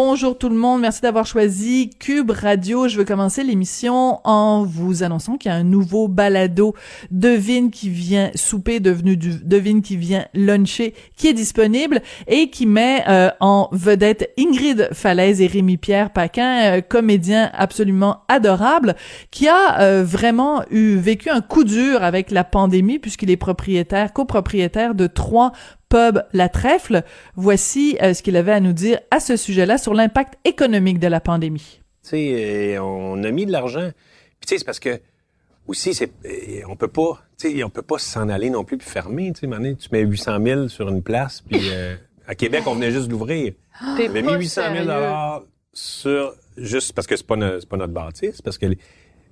Bonjour tout le monde, merci d'avoir choisi Cube Radio. Je veux commencer l'émission en vous annonçant qu'il y a un nouveau balado Devine qui vient souper, devenu du Devine qui vient luncher, qui est disponible et qui met euh, en vedette Ingrid Falaise et Rémi Pierre Paquin, euh, comédien absolument adorable, qui a euh, vraiment eu vécu un coup dur avec la pandémie puisqu'il est propriétaire, copropriétaire de trois pub La Trèfle. Voici euh, ce qu'il avait à nous dire à ce sujet-là sur l'impact économique de la pandémie. Tu sais, euh, on a mis de l'argent. Puis tu sais, c'est parce que aussi, c'est, euh, on peut pas, tu sais, on peut pas s'en aller non plus puis fermer. Tu sais, tu mets 800 000 sur une place, puis euh, à Québec, on venait juste d'ouvrir. T'es On avait mis 800 000 dollars sur juste parce que c'est pas, no- c'est pas notre bâtisse, parce que les,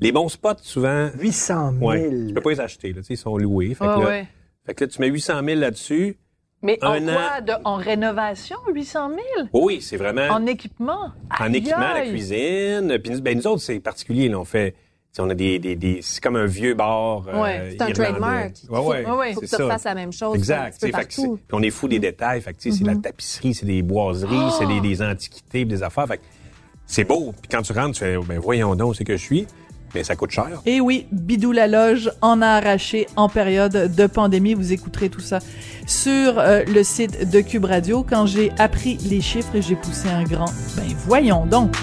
les bons spots souvent, 800 000. ouais, tu peux pas les acheter. Là, tu sais, ils sont loués. Fait, que Ah là, ouais. fait que là, tu mets 800 000 là-dessus. Mais en quoi? an. De, en rénovation, 800 000? Oui, c'est vraiment En équipement? en Aïe, équipement, la cuisine. Puis nous, ben, nous autres, c'est particulier. Là, on fait, on a des, des, des c'est comme un vieux bar. euh, Ouais, C'est un trademark. Ouais, ouais, Ouais, ouais. Faut que tu ça. refasses la même chose Exact. fait que. Puis on est fou des détails. Fait que, c'est la tapisserie, c'est des boiseries, c'est des, des antiquités, des affaires. Fait c'est beau. Puis quand tu rentres, tu fais, ben voyons donc, c'est que je suis. Mais ça coûte cher. Et oui, Bidou la loge en a arraché en période de pandémie. Vous écouterez tout ça sur euh, le site de Cube Radio. Quand j'ai appris les chiffres, j'ai poussé un grand. Ben voyons donc.